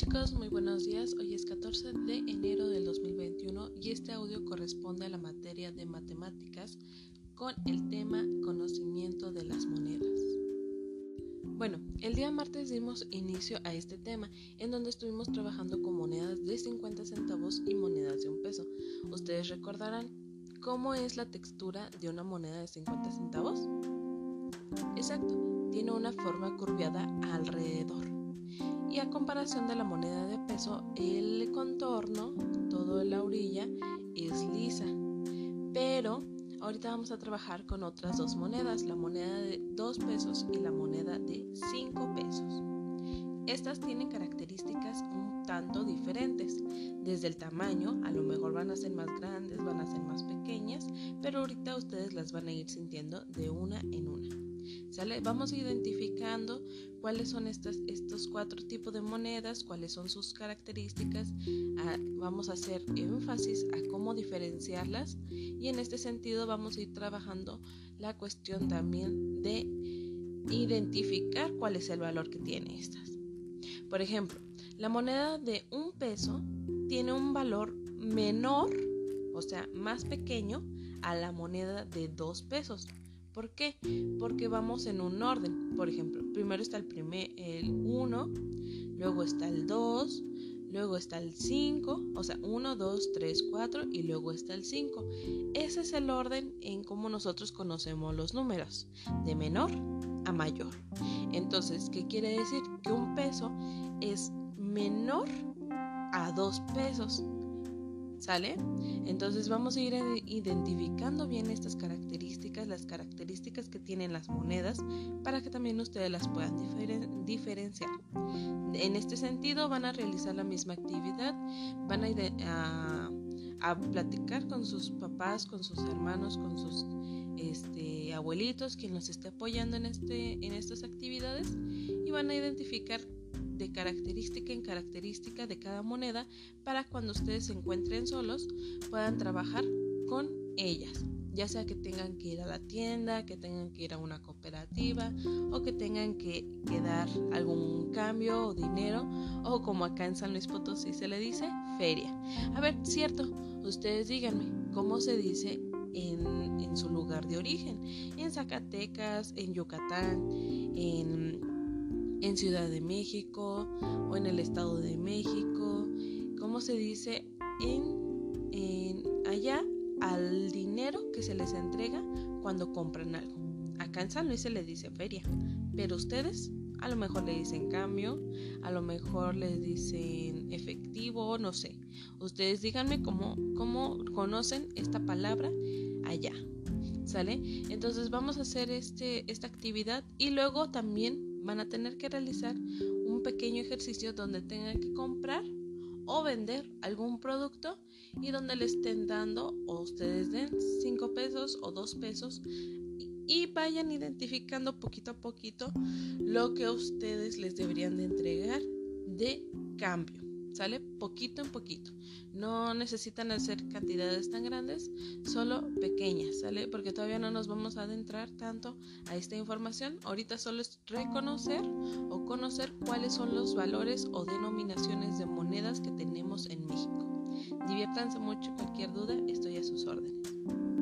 chicos, muy buenos días. Hoy es 14 de enero del 2021 y este audio corresponde a la materia de matemáticas con el tema conocimiento de las monedas. Bueno, el día martes dimos inicio a este tema en donde estuvimos trabajando con monedas de 50 centavos y monedas de un peso. Ustedes recordarán cómo es la textura de una moneda de 50 centavos. Exacto, tiene una forma curviada alrededor y a comparación de la moneda de peso, el contorno, toda la orilla, es lisa. Pero ahorita vamos a trabajar con otras dos monedas, la moneda de 2 pesos y la moneda de 5 pesos. Estas tienen características un tanto diferentes. Desde el tamaño, a lo mejor van a ser más grandes, van a ser más pequeñas, pero ahorita ustedes las van a ir sintiendo de una en una. Vamos identificando cuáles son estas, estos cuatro tipos de monedas, cuáles son sus características. Ah, vamos a hacer énfasis a cómo diferenciarlas y en este sentido vamos a ir trabajando la cuestión también de identificar cuál es el valor que tiene estas. Por ejemplo, la moneda de un peso tiene un valor menor, o sea, más pequeño a la moneda de dos pesos. ¿Por qué? Porque vamos en un orden. Por ejemplo, primero está el primer el 1, luego está el 2, luego está el 5, o sea, 1, 2, 3, 4 y luego está el 5. Ese es el orden en cómo nosotros conocemos los números, de menor a mayor. Entonces, ¿qué quiere decir? Que un peso es menor a 2 pesos. ¿Sale? Entonces vamos a ir identificando bien estas características, las características que tienen las monedas, para que también ustedes las puedan diferenciar. En este sentido van a realizar la misma actividad, van a, a, platicar con sus papás, con sus hermanos, con sus este, abuelitos, quien los esté apoyando en, este, en estas actividades, y van a identificar de característica en característica de cada moneda para cuando ustedes se encuentren solos puedan trabajar con ellas ya sea que tengan que ir a la tienda, que tengan que ir a una cooperativa o que tengan que, dar algún cambio o dinero o como acá en San Luis Potosí se le dice, feria. A ver, cierto, ustedes díganme, ¿cómo se dice en, en su lugar de origen? En Zacatecas, en Yucatán, en en Ciudad de México o en el Estado de México, ¿cómo se dice en, en allá al dinero que se les entrega cuando compran algo. Acá en San Luis se les dice feria, pero ustedes a lo mejor le dicen cambio, a lo mejor les dicen efectivo, no sé. Ustedes díganme cómo, cómo conocen esta palabra allá. ¿Sale? Entonces vamos a hacer este, esta actividad y luego también van a tener que realizar un pequeño ejercicio donde tengan que comprar o vender algún producto y donde le estén dando o ustedes den 5 pesos o 2 pesos y vayan identificando poquito a poquito lo que ustedes les deberían de entregar de cambio. ¿Sale? Poquito en poquito. No necesitan hacer cantidades tan grandes, solo pequeñas, ¿sale? Porque todavía no nos vamos a adentrar tanto a esta información. Ahorita solo es reconocer o conocer cuáles son los valores o denominaciones de monedas que tenemos en México. Diviértanse mucho, cualquier duda, estoy a sus órdenes.